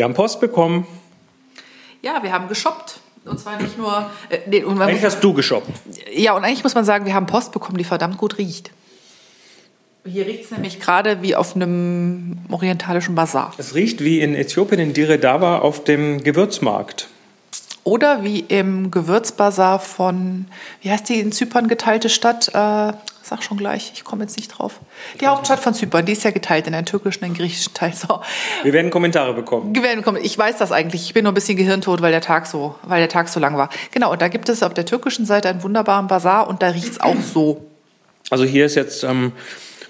Wir haben Post bekommen. Ja, wir haben geshoppt. Und zwar nicht nur. Äh, nee, Eigentlich hast du geshoppt. ja, und eigentlich muss man sagen, wir haben Post bekommen, die verdammt gut riecht. Hier riecht es nämlich gerade wie auf einem orientalischen Bazar. Es riecht wie in Äthiopien in Dire Dawa auf dem Gewürzmarkt. Oder wie im Gewürzbazar von, wie heißt die in Zypern geteilte Stadt? Äh, sag schon gleich, ich komme jetzt nicht drauf. Die Hauptstadt von Zypern, die ist ja geteilt in einen türkischen und einen griechischen Teil. So. Wir werden Kommentare bekommen. Gewähren kommen. Ich weiß das eigentlich. Ich bin nur ein bisschen gehirntot, weil der Tag so, weil der Tag so lang war. Genau, und da gibt es auf der türkischen Seite einen wunderbaren Bazar und da riecht es auch so. Also hier ist jetzt, ähm,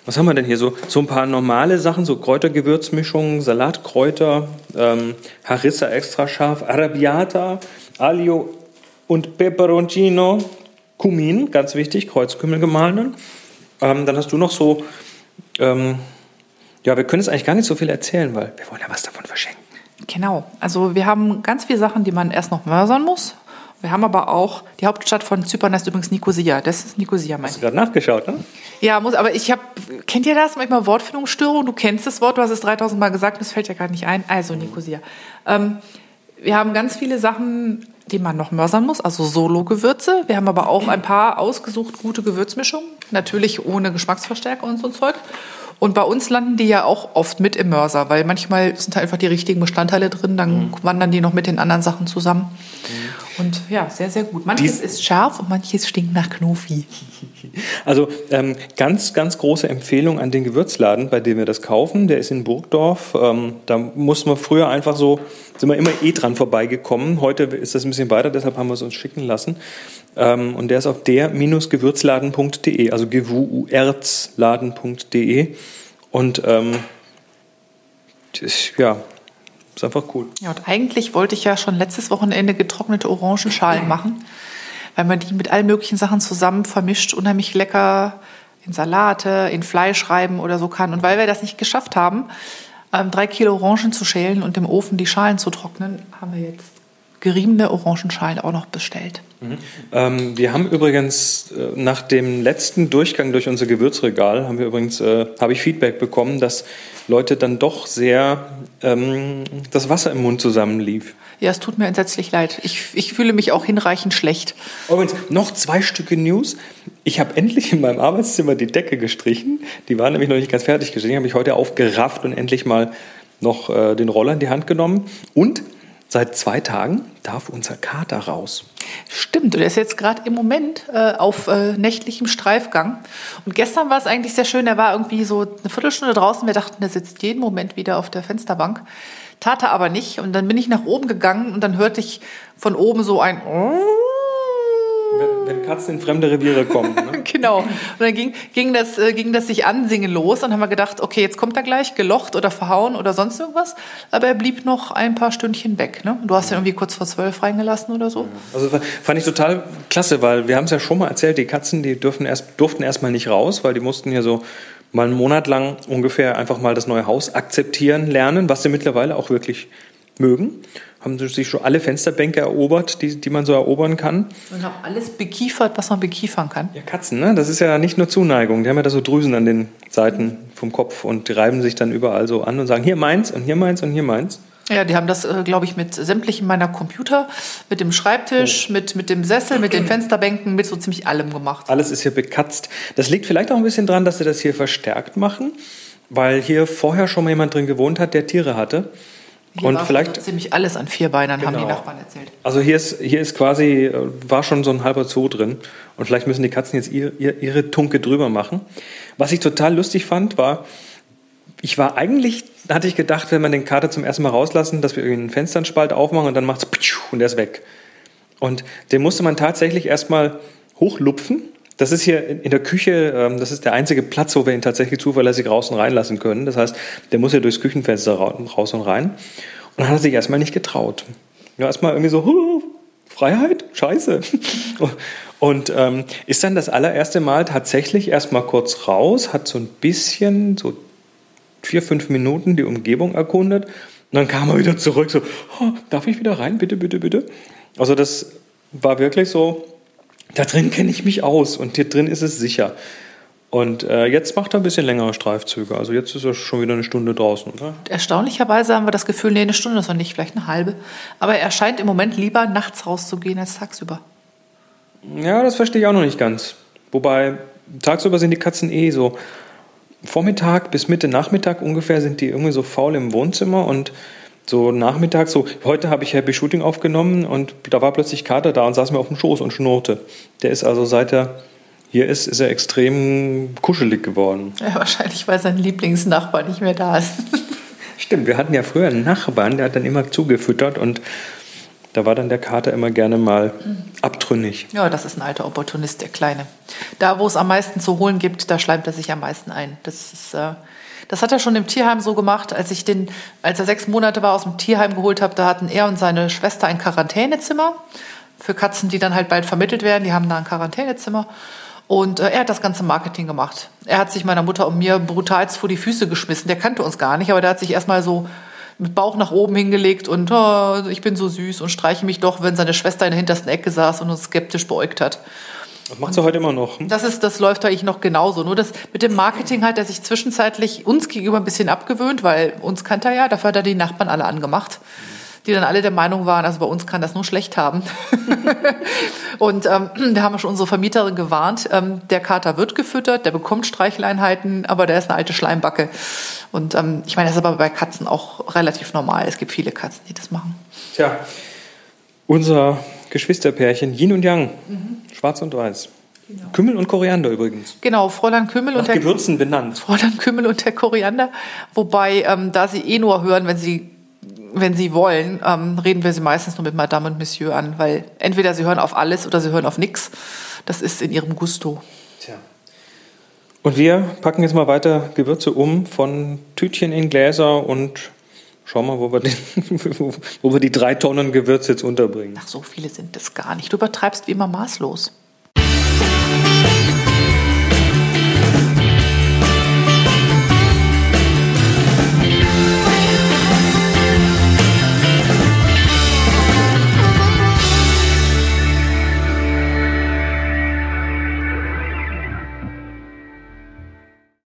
was haben wir denn hier so? So ein paar normale Sachen, so Kräutergewürzmischungen, Salatkräuter, ähm, Harissa extra scharf, Arrabbiata, Aglio und Peperoncino, Kumin, ganz wichtig, Kreuzkümmel gemahlenen. Ähm, dann hast du noch so, ähm, ja, wir können es eigentlich gar nicht so viel erzählen, weil wir wollen ja was davon verschenken. Genau. Also wir haben ganz viele Sachen, die man erst noch mörsern muss. Wir haben aber auch, die Hauptstadt von Zypern heißt übrigens Nikosia. Das ist Nikosia, mein Hast du gerade nachgeschaut, ne? Ja, muss, aber ich habe, kennt ihr das? Manchmal Wortfindungsstörung. Du kennst das Wort, du hast es 3000 Mal gesagt, das fällt ja gerade nicht ein. Also Nikosia. Ähm, wir haben ganz viele Sachen, die man noch mörsern muss, also Solo-Gewürze. Wir haben aber auch ein paar ausgesucht gute Gewürzmischungen, natürlich ohne Geschmacksverstärker und so ein Zeug. Und bei uns landen die ja auch oft mit im Mörser, weil manchmal sind da einfach die richtigen Bestandteile drin, dann wandern die noch mit den anderen Sachen zusammen. Und ja, sehr, sehr gut. Manches ist scharf und manches stinkt nach Knofi. Also ähm, ganz, ganz große Empfehlung an den Gewürzladen, bei dem wir das kaufen. Der ist in Burgdorf. Ähm, da mussten wir früher einfach so, sind wir immer eh dran vorbeigekommen. Heute ist das ein bisschen weiter, deshalb haben wir es uns schicken lassen. Ähm, und der ist auf der-gewürzladen.de, also gewurzladen.de. Und ähm, das, ja, ist einfach cool. Ja, und eigentlich wollte ich ja schon letztes Wochenende getrocknete Orangenschalen machen, weil man die mit allen möglichen Sachen zusammen vermischt, unheimlich lecker in Salate, in Fleisch reiben oder so kann. Und weil wir das nicht geschafft haben, ähm, drei Kilo Orangen zu schälen und im Ofen die Schalen zu trocknen, haben wir jetzt geriebene Orangenschalen auch noch bestellt. Ähm, wir haben übrigens äh, nach dem letzten Durchgang durch unser Gewürzregal haben wir übrigens äh, habe ich Feedback bekommen, dass Leute dann doch sehr ähm, das Wasser im Mund zusammenlief. Ja, es tut mir entsetzlich leid. Ich, ich fühle mich auch hinreichend schlecht. Übrigens noch zwei Stücke News. Ich habe endlich in meinem Arbeitszimmer die Decke gestrichen. Die war nämlich noch nicht ganz fertig gestrichen. Habe ich heute aufgerafft und endlich mal noch äh, den Roller in die Hand genommen. Und seit zwei Tagen darf unser Kater raus. Stimmt, und er ist jetzt gerade im Moment äh, auf äh, nächtlichem Streifgang. Und gestern war es eigentlich sehr schön, er war irgendwie so eine Viertelstunde draußen. Wir dachten, er sitzt jeden Moment wieder auf der Fensterbank. Tat er aber nicht. Und dann bin ich nach oben gegangen und dann hörte ich von oben so ein Wenn, wenn Katzen in fremde Reviere kommen. Ne? Genau. Und dann ging, ging, das, äh, ging das sich ansingen los. Und haben wir gedacht, okay, jetzt kommt er gleich, gelocht oder verhauen oder sonst irgendwas. Aber er blieb noch ein paar Stündchen weg. Ne? Du hast ihn irgendwie kurz vor zwölf reingelassen oder so. Also fand ich total klasse, weil wir haben es ja schon mal erzählt, die Katzen, die dürfen erst, durften erstmal nicht raus, weil die mussten ja so mal einen Monat lang ungefähr einfach mal das neue Haus akzeptieren lernen, was sie mittlerweile auch wirklich mögen. Haben sie sich schon alle Fensterbänke erobert, die, die man so erobern kann. Und haben alles bekiefert, was man bekiefern kann. Ja, Katzen, ne? Das ist ja nicht nur Zuneigung. Die haben ja da so Drüsen an den Seiten vom Kopf und reiben sich dann überall so an und sagen, hier meins und hier meins und hier meins. Ja, die haben das, äh, glaube ich, mit sämtlichen meiner Computer, mit dem Schreibtisch, mit, mit dem Sessel, mit den Fensterbänken, mit so ziemlich allem gemacht. Alles ist hier bekatzt. Das liegt vielleicht auch ein bisschen dran, dass sie das hier verstärkt machen, weil hier vorher schon mal jemand drin gewohnt hat, der Tiere hatte. Hier und vielleicht, ziemlich alles an Vierbeinern, haben die Genau. Nachbarn erzählt. also hier ist, hier ist quasi, äh, war schon so ein halber Zoo drin. Und vielleicht müssen die Katzen jetzt ihr, ihr, ihre Tunke drüber machen. Was ich total lustig fand, war, ich war eigentlich, hatte ich gedacht, wenn man den Kater zum ersten Mal rauslassen, dass wir irgendwie einen Fensternspalt aufmachen und dann macht's und der ist weg. Und den musste man tatsächlich erstmal hochlupfen. Das ist hier in der Küche, ähm, das ist der einzige Platz, wo wir ihn tatsächlich zuverlässig raus und reinlassen können. Das heißt, der muss ja durchs Küchenfenster ra- raus und rein. Und dann hat er sich erstmal nicht getraut. Ja, erstmal irgendwie so, "Huh, Freiheit? Scheiße. Und ähm, ist dann das allererste Mal tatsächlich erstmal kurz raus, hat so ein bisschen, so vier, fünf Minuten die Umgebung erkundet. Und dann kam er wieder zurück, so, "Oh, darf ich wieder rein? Bitte, bitte, bitte. Also das war wirklich so, da drin kenne ich mich aus und hier drin ist es sicher. Und äh, jetzt macht er ein bisschen längere Streifzüge. Also jetzt ist er schon wieder eine Stunde draußen, oder? Erstaunlicherweise haben wir das Gefühl, nee, eine Stunde ist noch nicht, vielleicht eine halbe. Aber er scheint im Moment lieber nachts rauszugehen als tagsüber. Ja, das verstehe ich auch noch nicht ganz. Wobei, tagsüber sind die Katzen eh so. Vormittag bis Mitte Nachmittag ungefähr sind die irgendwie so faul im Wohnzimmer und so nachmittags, so heute habe ich Happy Shooting aufgenommen und da war plötzlich Kater da und saß mir auf dem Schoß und schnurrte. Der ist also seit er hier ist, ist er extrem kuschelig geworden. Ja, wahrscheinlich, weil sein Lieblingsnachbar nicht mehr da ist. Stimmt, wir hatten ja früher einen Nachbarn, der hat dann immer zugefüttert und da war dann der Kater immer gerne mal abtrünnig. Ja, das ist ein alter Opportunist, der Kleine. Da, wo es am meisten zu holen gibt, da schleimt er sich am meisten ein. Das ist, äh, das hat er schon im Tierheim so gemacht, als ich den, als er sechs Monate war, aus dem Tierheim geholt habe, da hatten er und seine Schwester ein Quarantänezimmer für Katzen, die dann halt bald vermittelt werden. Die haben da ein Quarantänezimmer. Und äh, er hat das ganze Marketing gemacht. Er hat sich meiner Mutter und mir brutalst vor die Füße geschmissen. Der kannte uns gar nicht, aber der hat sich erstmal so mit Bauch nach oben hingelegt und oh, ich bin so süß und streiche mich doch, wenn seine Schwester in der hintersten Ecke saß und uns skeptisch beäugt hat. Das macht sie heute immer noch. Hm? Das, ist, das läuft eigentlich noch genauso. Nur das mit dem Marketing hat er sich zwischenzeitlich uns gegenüber ein bisschen abgewöhnt, weil uns kannte er ja, dafür hat er die Nachbarn alle angemacht die dann alle der Meinung waren, also bei uns kann das nur schlecht haben. und ähm, wir haben schon unsere Vermieterin gewarnt, ähm, der Kater wird gefüttert, der bekommt Streicheleinheiten, aber der ist eine alte Schleimbacke. Und ähm, ich meine, das ist aber bei Katzen auch relativ normal. Es gibt viele Katzen, die das machen. Tja, unser Geschwisterpärchen Yin und Yang, mhm. schwarz und weiß. Genau. Kümmel und Koriander übrigens. Genau, Fräulein Kümmel Nach und der Gewürzen benannt. Fräulein Kümmel und der Koriander. Wobei, ähm, da sie eh nur hören, wenn sie wenn Sie wollen, ähm, reden wir Sie meistens nur mit Madame und Monsieur an, weil entweder Sie hören auf alles oder Sie hören auf nichts. Das ist in Ihrem Gusto. Tja. Und wir packen jetzt mal weiter Gewürze um von Tütchen in Gläser und schauen mal, wo wir, den, wo wir die drei Tonnen Gewürze jetzt unterbringen. Ach, so viele sind das gar nicht. Du übertreibst wie immer maßlos.